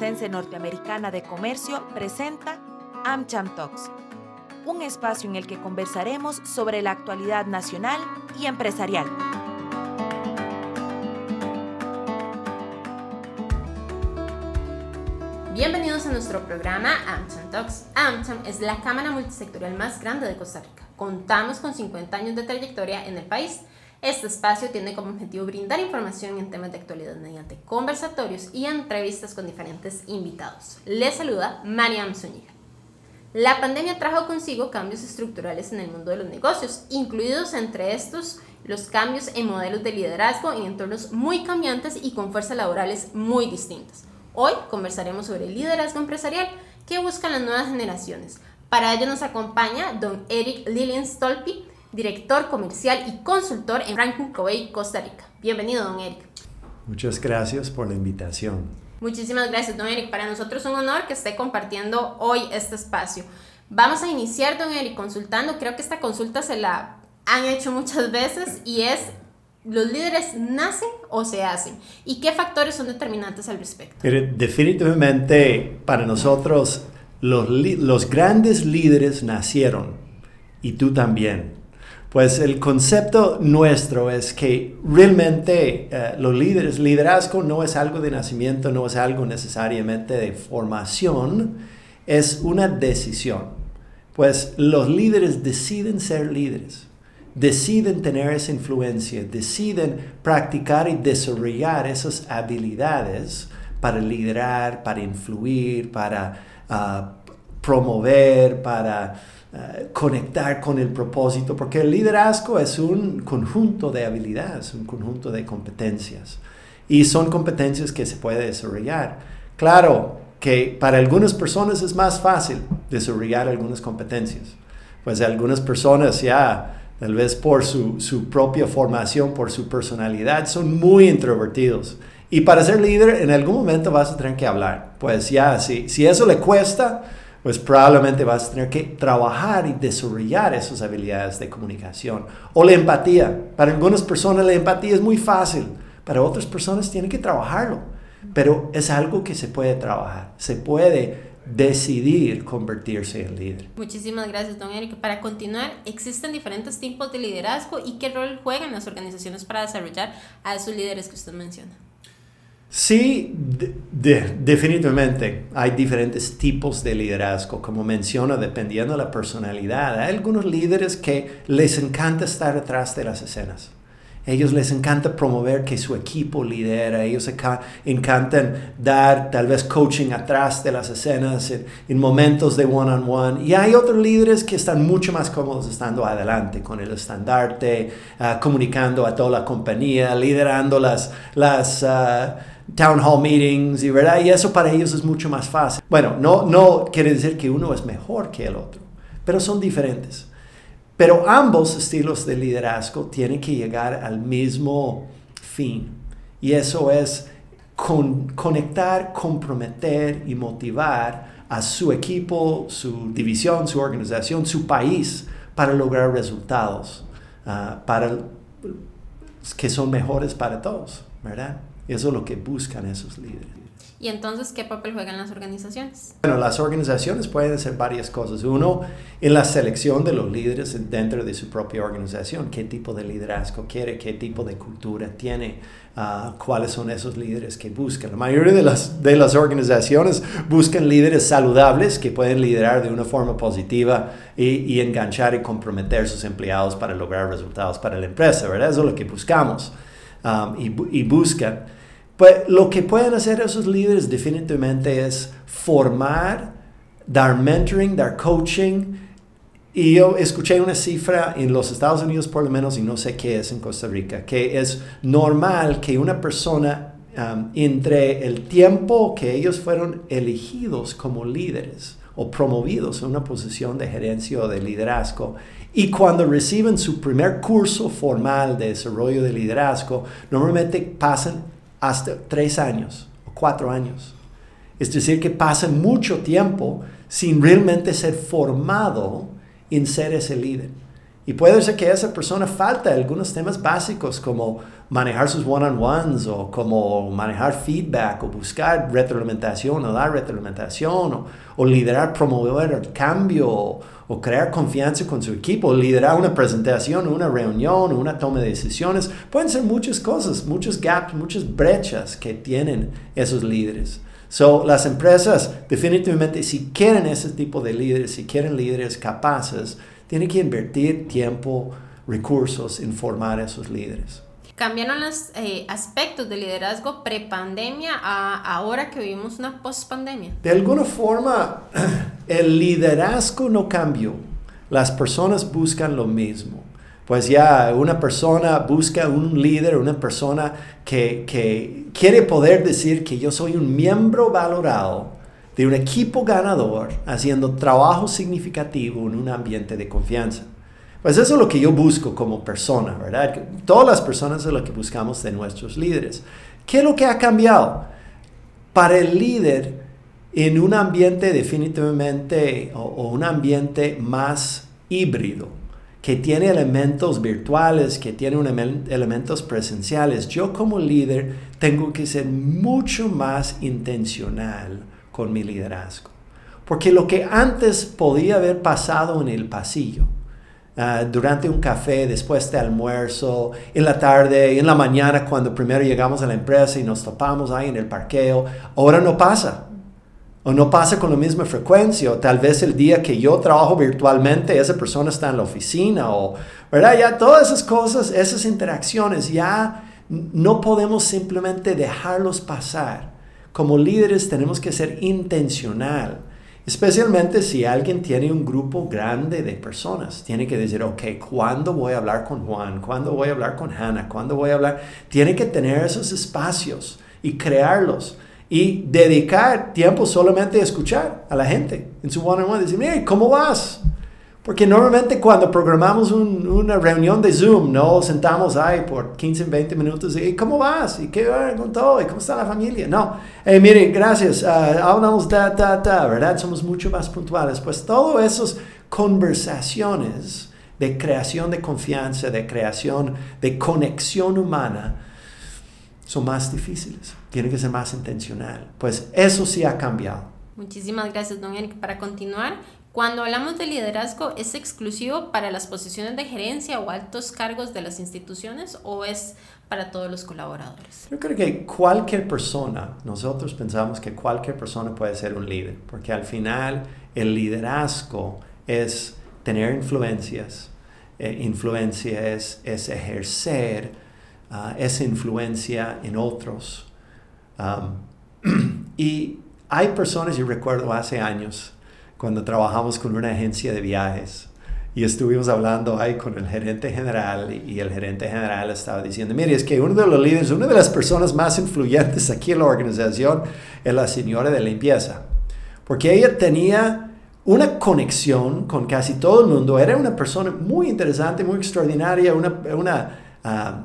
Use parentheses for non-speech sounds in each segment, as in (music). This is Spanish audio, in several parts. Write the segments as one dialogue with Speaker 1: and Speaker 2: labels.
Speaker 1: Norteamericana de Comercio presenta AmCham Talks, un espacio en el que conversaremos sobre la actualidad nacional y empresarial.
Speaker 2: Bienvenidos a nuestro programa AmCham Talks. AmCham es la cámara multisectorial más grande de Costa Rica. Contamos con 50 años de trayectoria en el país este espacio tiene como objetivo brindar información en temas de actualidad mediante conversatorios y entrevistas con diferentes invitados. Les saluda Mariam Zúñiga. La pandemia trajo consigo cambios estructurales en el mundo de los negocios, incluidos entre estos los cambios en modelos de liderazgo en entornos muy cambiantes y con fuerzas laborales muy distintas. Hoy conversaremos sobre el liderazgo empresarial que buscan las nuevas generaciones. Para ello nos acompaña don Eric Lilian Stolpi, director comercial y consultor en Franklin Covey, Costa Rica. Bienvenido, don Eric.
Speaker 3: Muchas gracias por la invitación.
Speaker 2: Muchísimas gracias, don Eric. Para nosotros es un honor que esté compartiendo hoy este espacio. Vamos a iniciar, don Eric, consultando. Creo que esta consulta se la han hecho muchas veces y es, ¿los líderes nacen o se hacen? ¿Y qué factores son determinantes al respecto?
Speaker 3: definitivamente, para nosotros, los, los grandes líderes nacieron y tú también. Pues el concepto nuestro es que realmente eh, los líderes, liderazgo no es algo de nacimiento, no es algo necesariamente de formación, es una decisión. Pues los líderes deciden ser líderes, deciden tener esa influencia, deciden practicar y desarrollar esas habilidades para liderar, para influir, para ah, promover, para eh, conectar con el propósito, porque el liderazgo es un conjunto de habilidades, un conjunto de competencias. Y son competencias que se puede desarrollar. Claro que para algunas personas es más fácil desarrollar algunas competencias. Pues algunas personas ya, tal vez por su, su propia formación, por su personalidad, son muy introvertidos. Y para ser líder, en algún momento vas a tener que hablar. Pues ya, si, si eso le cuesta, pues probablemente vas a tener que trabajar y desarrollar esas habilidades de comunicación. O la empatía. Para algunas personas la empatía es muy fácil, para otras personas tienen que trabajarlo. Pero es algo que se puede trabajar, se puede decidir convertirse en líder.
Speaker 2: Muchísimas gracias, don Eric. Para continuar, existen diferentes tipos de liderazgo y qué rol juegan las organizaciones para desarrollar a esos líderes que usted menciona.
Speaker 3: Sí, definitivamente hay diferentes tipos de liderazgo, como menciona, dependiendo de la personalidad. Hay algunos líderes que les encanta estar detrás de las escenas. Ellos les encanta promover que su equipo lidera, ellos encantan dar tal vez coaching atrás de las escenas en, momentos de one-on-one. Y hay otros líderes que están mucho más cómodos estando adelante con el estandarte, ah, comunicando a toda la compañía, liderando las... las ah, town hall meetings y verdad y eso para ellos es mucho más fácil. Bueno, no no quiere decir que uno es mejor que el otro, pero son diferentes. Pero ambos estilos de liderazgo tienen que llegar al mismo fin y eso es conectar, comprometer y motivar a su equipo, su división, su organización, su país para lograr resultados ah, para, que son mejores para todos, ¿verdad? Eso es lo que buscan esos líderes.
Speaker 2: ¿Y entonces qué papel juegan las organizaciones?
Speaker 3: Bueno, las organizaciones pueden hacer varias cosas. Uno, en la selección de los líderes dentro de su propia organización. ¿Qué tipo de liderazgo quiere? ¿Qué tipo de cultura tiene? Ah, ¿Cuáles son esos líderes que buscan? La mayoría de las, de las organizaciones buscan líderes saludables que pueden liderar de una forma positiva y, y enganchar y comprometer a sus empleados para lograr resultados para la empresa, ¿verdad? Eso es lo que buscamos um, y, y buscan. Pues lo que pueden hacer esos líderes definitivamente es formar, dar mentoring, dar coaching. Y yo escuché una cifra en los Estados Unidos por lo menos, y no sé qué es en Costa Rica, que es normal que una persona um, entre el tiempo que ellos fueron elegidos como líderes o promovidos en una posición de gerencia o de liderazgo y cuando reciben su primer curso formal de desarrollo de liderazgo, normalmente pasan hasta tres años o cuatro años. Es decir, que pasa mucho tiempo sin realmente ser formado en ser ese líder. Y puede ser que a esa persona falta algunos temas básicos como manejar sus one-on-ones o como manejar feedback o buscar retroalimentación o dar retroalimentación o, liderar, promover el cambio o, crear confianza con su equipo, o liderar una presentación, una reunión o una toma de decisiones. Pueden ser muchas cosas, muchos gaps, muchas brechas que tienen esos líderes. So, las empresas definitivamente si quieren ese tipo de líderes, si quieren líderes capaces, tiene que invertir tiempo, recursos en formar a esos líderes.
Speaker 2: ¿Cambiaron los eh, aspectos de liderazgo prepandemia a ahora que vivimos una pospandemia?
Speaker 3: De alguna forma, (clears throat) el liderazgo no cambió. Las personas buscan lo mismo. Pues ya una persona busca un líder, una persona que, que quiere poder decir que yo soy un miembro valorado de un equipo ganador haciendo trabajo significativo en un ambiente de confianza. Pues eso es lo que yo busco como persona, ¿verdad? Todas las personas es lo que buscamos de nuestros líderes. ¿Qué es lo que ha cambiado? Para el líder, en un ambiente definitivamente o, un ambiente más híbrido, que tiene elementos virtuales, que tiene elementos presenciales, yo como líder tengo que ser mucho más intencional con mi liderazgo. Porque lo que antes podía haber pasado en el pasillo, ah, durante un café, después de almuerzo, en la tarde, en la mañana, cuando primero llegamos a la empresa y nos topamos ahí en el parqueo, ahora no pasa. O no pasa con la misma frecuencia, o tal vez el día que yo trabajo virtualmente, esa persona está en la oficina, o, ¿verdad? Ya todas esas cosas, esas interacciones, ya no podemos simplemente dejarlos pasar como líderes tenemos que ser intencional, especialmente si alguien tiene un grupo grande de personas. Tiene que decir, ok, ¿cuándo voy a hablar con Juan? ¿Cuándo voy a hablar con Hannah? ¿Cuándo voy a hablar? Tiene que tener esos espacios y crearlos y dedicar tiempo solamente a escuchar a la gente en su one-on-one. Decir, mire, ¿cómo vas? Porque normalmente cuando programamos una reunión de Zoom, no sentamos ahí por 15, 20 minutos y ¿cómo vas? ¿Y qué con todo? ¿Y cómo está la familia? No, hey, mire, gracias, uh, hablamos da, da, da, ¿verdad? Somos mucho más puntuales. Pues todas esas conversaciones de creación de confianza, de creación de conexión humana, son más difíciles. Tiene que ser más intencional. Pues eso sí ha cambiado.
Speaker 2: Muchísimas gracias, don Eric. Para continuar, cuando hablamos de liderazgo, ¿es exclusivo para las posiciones de gerencia o altos cargos de las instituciones o es para todos los colaboradores?
Speaker 3: Yo creo que cualquier persona, nosotros pensamos que cualquier persona puede ser un líder, porque al final el liderazgo es tener influencias, eh, influencia es, es ejercer uh, esa influencia en otros. Um, (clears throat) y hay personas, yo recuerdo hace años, cuando trabajamos con una agencia de viajes y estuvimos hablando ahí con el gerente general y el gerente general estaba diciendo, mire, es que uno de los líderes, una de las personas más influyentes aquí en la organización es la señora de limpieza, porque ella tenía una conexión con casi todo el mundo, era una persona muy interesante, muy extraordinaria, una, una, ah,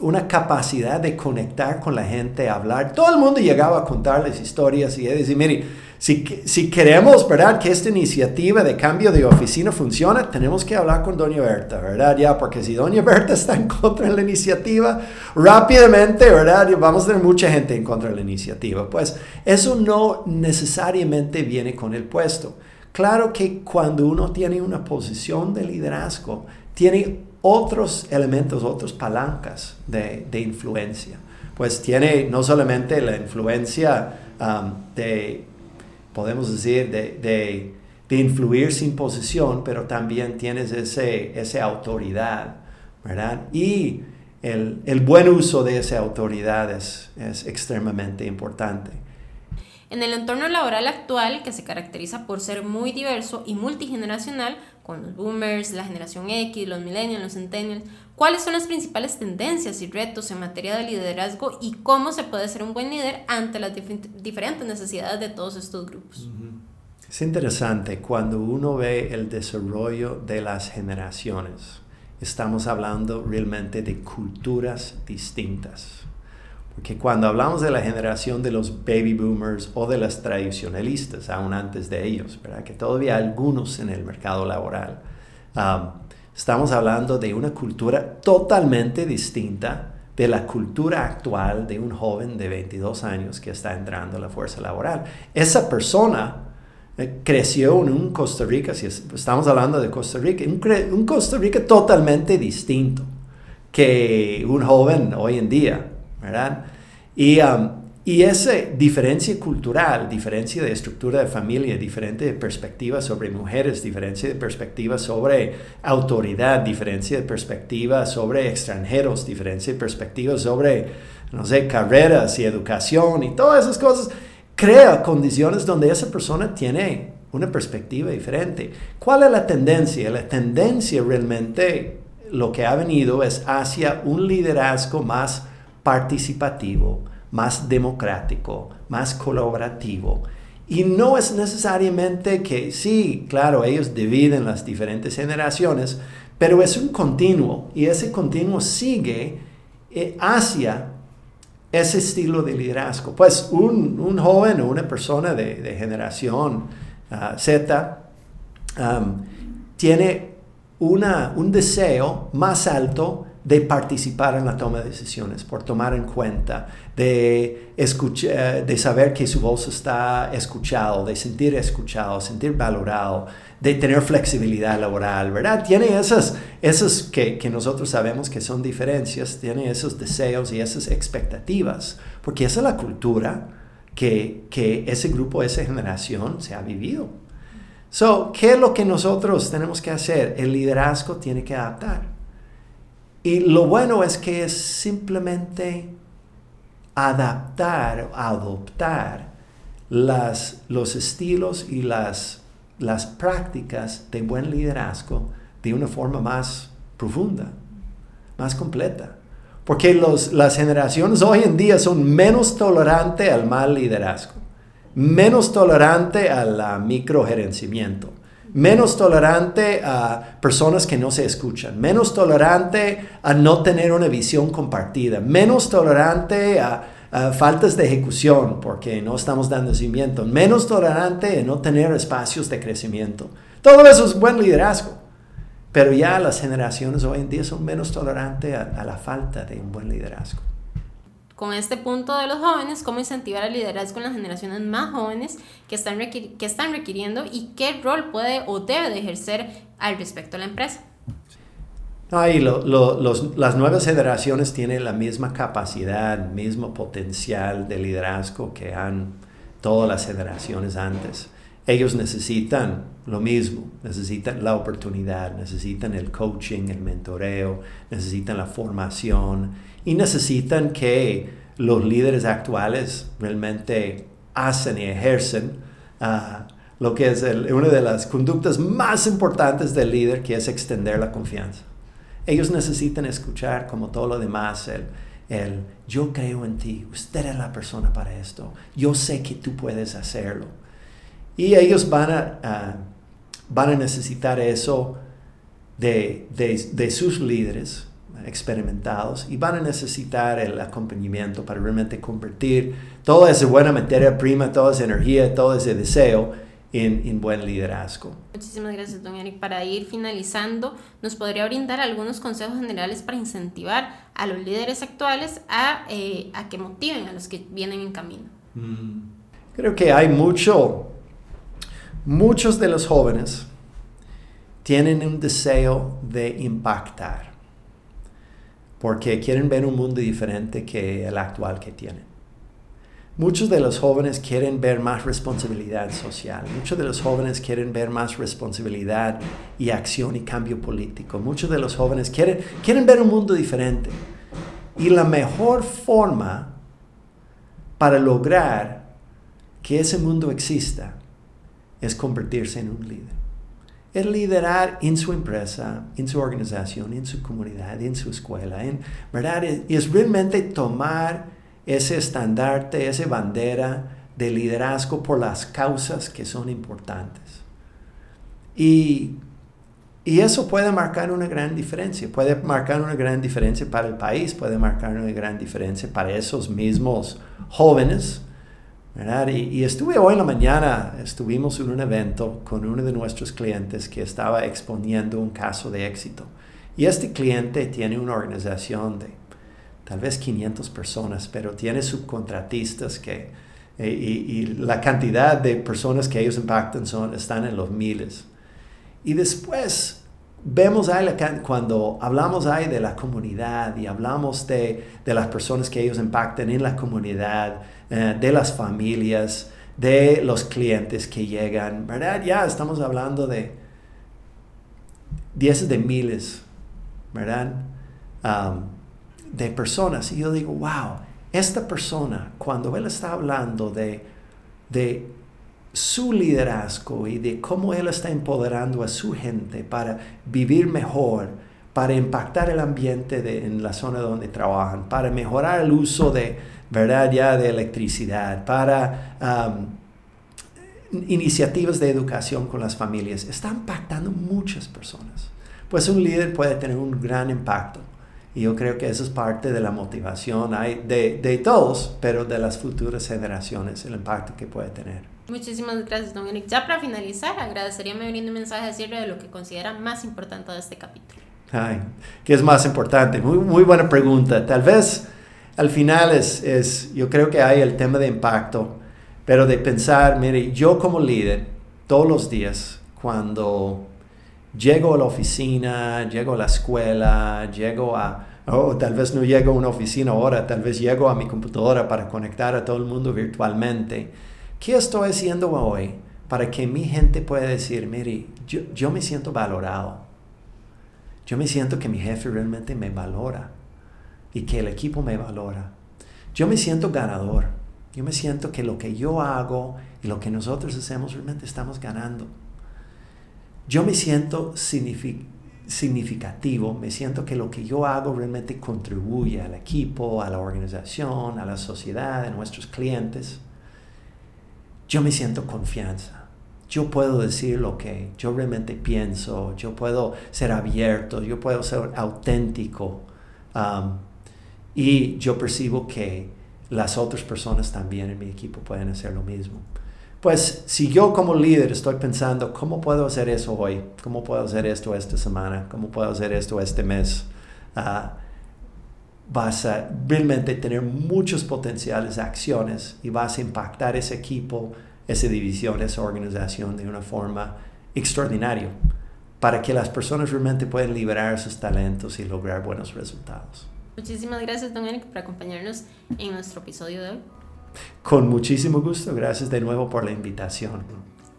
Speaker 3: una capacidad de conectar con la gente, hablar, todo el mundo llegaba a contarles historias y ella decía, mire, si, queremos, ¿verdad?, que esta iniciativa de cambio de oficina funcione, tenemos que hablar con Doña Berta, ¿verdad? Ya, porque si Doña Berta está en contra de la iniciativa, rápidamente, ¿verdad?, vamos a tener mucha gente en contra de la iniciativa. Pues eso no necesariamente viene con el puesto. Claro que cuando uno tiene una posición de liderazgo, tiene otros elementos, otras palancas de, influencia. Pues tiene no solamente la influencia um, de podemos decir, de, de, influir sin posición, pero también tienes ese, esa autoridad, ¿verdad? Y el, el, buen uso de esa autoridad es, es extremadamente importante.
Speaker 2: En el entorno laboral actual, que se caracteriza por ser muy diverso y multigeneracional, con los boomers, la generación X, los millennials, los centennials, ¿cuáles son las principales tendencias y retos en materia de liderazgo y cómo se puede ser un buen líder ante las diferentes necesidades de todos estos grupos?
Speaker 3: Es interesante cuando uno ve el desarrollo de las generaciones. Estamos hablando realmente de culturas distintas. Porque cuando hablamos de la generación de los baby boomers o de las tradicionalistas, aún antes de ellos, ¿verdad? que todavía algunos en el mercado laboral, um, Estamos hablando de una cultura totalmente distinta de la cultura actual de un joven de 22 años que está entrando a la fuerza laboral. Esa persona eh, creció en un Costa Rica, si estamos hablando de Costa Rica, un, Costa Rica totalmente distinto que un joven hoy en día, ¿verdad? Y um, y esa diferencia cultural, diferencia de estructura de familia, diferente de perspectiva sobre mujeres, diferencia de perspectiva sobre autoridad, diferencia de perspectiva sobre extranjeros, diferencia de perspectiva sobre, no sé, carreras y educación y todas esas cosas, crea condiciones donde esa persona tiene una perspectiva diferente. ¿Cuál es la tendencia? La tendencia realmente lo que ha venido es hacia un liderazgo más participativo, más democrático, más colaborativo. Y no es necesariamente que, sí, claro, ellos dividen las diferentes generaciones, pero es un continuo y ese continuo sigue eh, hacia ese estilo de liderazgo. Pues un, joven o una persona de, generación ah, Z tiene una, un deseo más alto de participar en la toma de decisiones, por tomar en cuenta, de, escuchar, de saber que su voz está escuchado, de sentir escuchado, sentir valorado, de tener flexibilidad laboral, ¿verdad? Tiene esas, esas que, que nosotros sabemos que son diferencias, tiene esos deseos y esas expectativas, porque esa es la cultura que, que ese grupo, esa generación se ha vivido. So, ¿qué es lo que nosotros tenemos que hacer? El liderazgo tiene que adaptar. Y lo bueno es que es simplemente adaptar, adoptar los estilos y las, las prácticas de buen liderazgo de una forma más profunda, más completa. Porque los, las generaciones hoy en día son menos tolerantes al mal liderazgo, menos tolerantes al microgerenciamiento menos tolerante a personas que no se escuchan, menos tolerante a no tener una visión compartida, menos tolerante a, faltas de ejecución porque no estamos dando cimiento, menos tolerante a no tener espacios de crecimiento. Todo eso es buen liderazgo. Pero ya las generaciones hoy en día son menos tolerantes a la falta de un buen liderazgo
Speaker 2: con este punto de los jóvenes, cómo incentivar el liderazgo en las generaciones más jóvenes que están, que están requiriendo y qué rol puede o debe de ejercer al respecto a la empresa.
Speaker 3: Ay, los, las nuevas generaciones tienen la misma capacidad, mismo potencial de liderazgo que han todas las generaciones antes. Ellos necesitan lo mismo, necesitan la oportunidad, necesitan el coaching, el mentoreo, necesitan la formación y necesitan que los líderes actuales realmente hacen y ejercen ah, lo que es una de las conductas más importantes del líder, que es extender la confianza. Ellos necesitan escuchar como todo lo demás, el, el yo creo en ti, usted es la persona para esto, yo sé que tú puedes hacerlo. Y ellos van a, van a necesitar eso de, de, de sus líderes experimentados y van a necesitar el acompañamiento para realmente convertir toda esa buena materia prima, toda esa energía, todo ese deseo en, en, buen liderazgo.
Speaker 2: Muchísimas gracias, don Eric. Para ir finalizando, ¿nos podría brindar algunos consejos generales para incentivar a los líderes actuales a, eh, a que motiven a los que vienen en camino?
Speaker 3: Mm. Creo que hay mucho, muchos de los jóvenes tienen un deseo de impactar porque quieren ver un mundo diferente que el actual que tienen. Muchos de los jóvenes quieren ver más responsabilidad social, muchos de los jóvenes quieren ver más responsabilidad y acción y cambio político, muchos de los jóvenes quieren, quieren ver un mundo diferente. Y la mejor forma para lograr que ese mundo exista es convertirse en un líder es liderar en su empresa, en su organización, en su comunidad, en su escuela, en, ¿verdad? Es, realmente tomar ese estandarte, esa bandera de liderazgo por las causas que son importantes. Y, y eso puede marcar una gran diferencia, puede marcar una gran diferencia para el país, puede marcar una gran diferencia para esos mismos jóvenes, Y, estuve hoy en la mañana, estuvimos en un evento con uno de nuestros clientes que estaba exponiendo un caso de éxito. Y este cliente tiene una organización de tal vez 500 personas, pero tiene subcontratistas que, eh, y, la cantidad de personas que ellos impactan son, están en los miles. Y después vemos ahí cuando hablamos ahí de la comunidad y hablamos de, de las personas que ellos impactan en la comunidad, eh, de las familias, de los clientes que llegan, ¿verdad? Ya estamos hablando de diez de miles, ¿verdad? de personas. Y yo digo, wow, esta persona, cuando él está hablando de, de su liderazgo y de cómo él está empoderando a su gente para vivir mejor, para impactar el ambiente en la zona donde trabajan, para mejorar el uso de, ¿verdad? Ya de electricidad, para iniciativas de educación con las familias. Está impactando muchas personas. Pues un líder puede tener un gran impacto. Y yo creo que eso es parte de la motivación de, de todos, pero de las futuras generaciones, el impacto que puede tener.
Speaker 2: Muchísimas gracias, Dominic. Ya para finalizar, agradecería me un mensaje a cierre de lo que considera más importante de este capítulo.
Speaker 3: Ay, ¿qué es más importante? Muy, muy buena pregunta. Tal vez al final es, es, yo creo que hay el tema de impacto, pero de pensar, mire, yo como líder, todos los días, cuando llego a la oficina, llego a la escuela, llego a, o tal vez no llego a una oficina ahora, tal vez llego a mi computadora para conectar a todo el mundo virtualmente. ¿Qué estoy haciendo hoy para que mi gente pueda decir, mire, yo, yo me siento valorado? Yo me siento que mi jefe realmente me valora y que el equipo me valora. Yo me siento ganador. Yo me siento que lo que yo hago y lo que nosotros hacemos realmente estamos ganando. Yo me siento significativo, me siento que lo que yo hago realmente contribuye al equipo, a la organización, a la sociedad, a nuestros clientes. Yo me siento confianza. Yo puedo decir lo que yo realmente pienso, yo puedo ser abierto, yo puedo ser auténtico. Um, y yo percibo que las otras personas también en mi equipo pueden hacer lo mismo. Pues si yo como líder estoy pensando, ¿cómo puedo hacer eso hoy? ¿Cómo puedo hacer esto esta semana? ¿Cómo puedo hacer esto este mes? Ah, vas a realmente tener muchos potenciales acciones y vas a impactar ese equipo, esa división, esa organización de una forma extraordinaria para que las personas realmente puedan liberar sus talentos y lograr buenos resultados.
Speaker 2: Muchísimas gracias, Don Eric, por acompañarnos en nuestro episodio de hoy.
Speaker 3: Con muchísimo gusto. Gracias de nuevo por la invitación.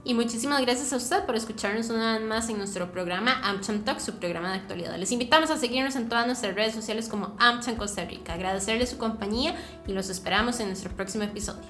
Speaker 2: Y muchísimas gracias a usted por escucharnos una vez más en nuestro programa AmCham Talk, su programa de actualidad. Les invitamos a seguirnos en todas nuestras redes sociales como AmCham Costa Rica. Agradecerle su compañía y los esperamos en nuestro próximo episodio.